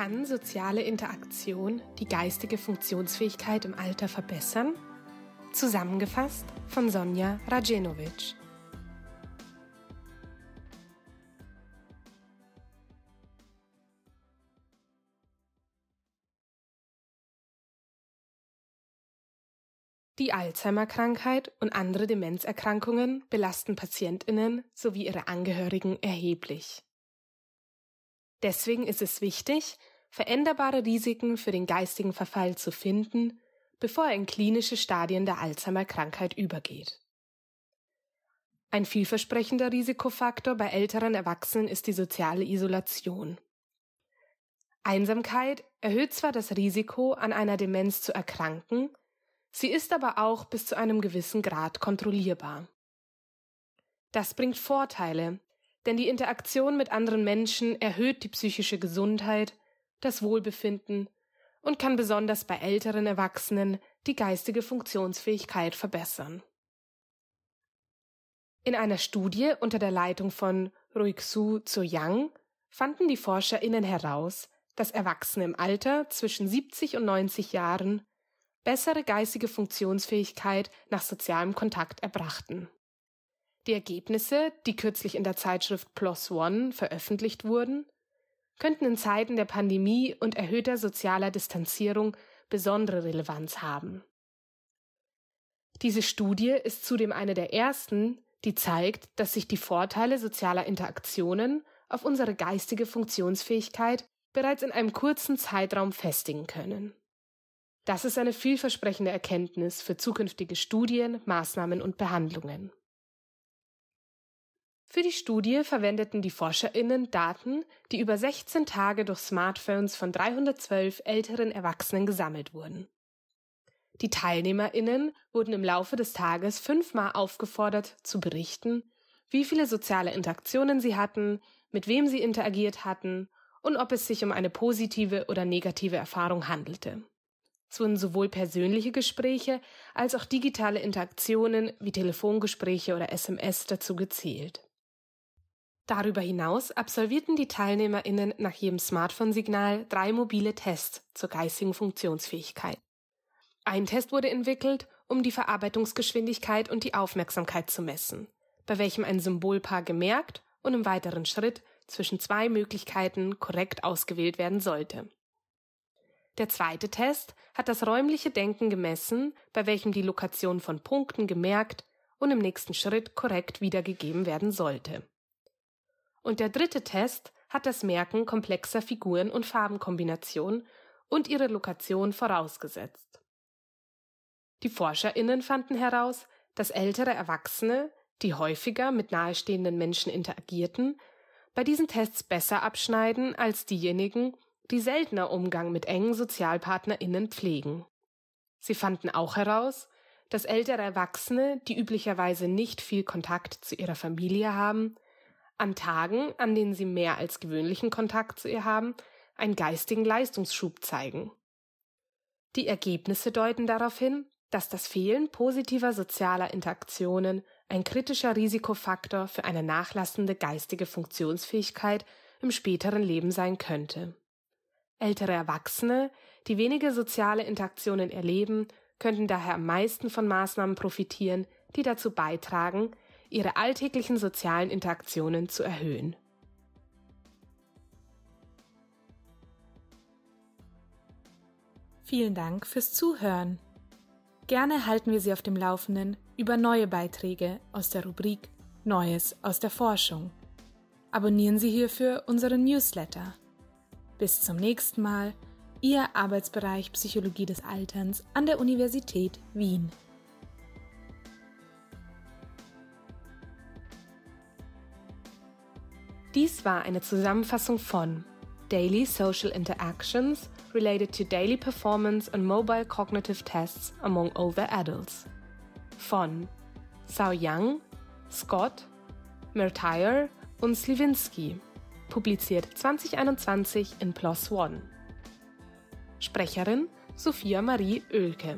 Kann soziale Interaktion die geistige Funktionsfähigkeit im Alter verbessern? Zusammengefasst von Sonja Rajenovic. Die Alzheimer-Krankheit und andere Demenzerkrankungen belasten Patientinnen sowie ihre Angehörigen erheblich. Deswegen ist es wichtig, veränderbare Risiken für den geistigen Verfall zu finden, bevor er in klinische Stadien der Alzheimer-Krankheit übergeht. Ein vielversprechender Risikofaktor bei älteren Erwachsenen ist die soziale Isolation. Einsamkeit erhöht zwar das Risiko, an einer Demenz zu erkranken, sie ist aber auch bis zu einem gewissen Grad kontrollierbar. Das bringt Vorteile, denn die Interaktion mit anderen Menschen erhöht die psychische Gesundheit, das Wohlbefinden und kann besonders bei älteren Erwachsenen die geistige Funktionsfähigkeit verbessern. In einer Studie unter der Leitung von Ruixu Zhou-Yang fanden die ForscherInnen heraus, dass Erwachsene im Alter zwischen 70 und 90 Jahren bessere geistige Funktionsfähigkeit nach sozialem Kontakt erbrachten. Die Ergebnisse, die kürzlich in der Zeitschrift PLOS ONE veröffentlicht wurden, könnten in Zeiten der Pandemie und erhöhter sozialer Distanzierung besondere Relevanz haben. Diese Studie ist zudem eine der ersten, die zeigt, dass sich die Vorteile sozialer Interaktionen auf unsere geistige Funktionsfähigkeit bereits in einem kurzen Zeitraum festigen können. Das ist eine vielversprechende Erkenntnis für zukünftige Studien, Maßnahmen und Behandlungen. Für die Studie verwendeten die ForscherInnen Daten, die über 16 Tage durch Smartphones von 312 älteren Erwachsenen gesammelt wurden. Die TeilnehmerInnen wurden im Laufe des Tages fünfmal aufgefordert, zu berichten, wie viele soziale Interaktionen sie hatten, mit wem sie interagiert hatten und ob es sich um eine positive oder negative Erfahrung handelte. Es wurden sowohl persönliche Gespräche als auch digitale Interaktionen wie Telefongespräche oder SMS dazu gezählt. Darüber hinaus absolvierten die TeilnehmerInnen nach jedem Smartphone-Signal drei mobile Tests zur geistigen Funktionsfähigkeit. Ein Test wurde entwickelt, um die Verarbeitungsgeschwindigkeit und die Aufmerksamkeit zu messen, bei welchem ein Symbolpaar gemerkt und im weiteren Schritt zwischen zwei Möglichkeiten korrekt ausgewählt werden sollte. Der zweite Test hat das räumliche Denken gemessen, bei welchem die Lokation von Punkten gemerkt und im nächsten Schritt korrekt wiedergegeben werden sollte. Und der dritte Test hat das Merken komplexer Figuren und Farbenkombinationen und ihre Lokation vorausgesetzt. Die Forscherinnen fanden heraus, dass ältere Erwachsene, die häufiger mit nahestehenden Menschen interagierten, bei diesen Tests besser abschneiden als diejenigen, die seltener Umgang mit engen Sozialpartnerinnen pflegen. Sie fanden auch heraus, dass ältere Erwachsene, die üblicherweise nicht viel Kontakt zu ihrer Familie haben, an Tagen, an denen sie mehr als gewöhnlichen Kontakt zu ihr haben, einen geistigen Leistungsschub zeigen. Die Ergebnisse deuten darauf hin, dass das Fehlen positiver sozialer Interaktionen ein kritischer Risikofaktor für eine nachlassende geistige Funktionsfähigkeit im späteren Leben sein könnte. Ältere Erwachsene, die wenige soziale Interaktionen erleben, könnten daher am meisten von Maßnahmen profitieren, die dazu beitragen, ihre alltäglichen sozialen Interaktionen zu erhöhen. Vielen Dank fürs Zuhören. Gerne halten wir Sie auf dem Laufenden über neue Beiträge aus der Rubrik Neues aus der Forschung. Abonnieren Sie hierfür unseren Newsletter. Bis zum nächsten Mal, Ihr Arbeitsbereich Psychologie des Alterns an der Universität Wien. Dies war eine Zusammenfassung von Daily Social Interactions related to daily performance and mobile cognitive tests among older adults. Von Sao Young, Scott, Mertire und Sliwinski. Publiziert 2021 in PLOS ONE. Sprecherin Sophia Marie Oelke.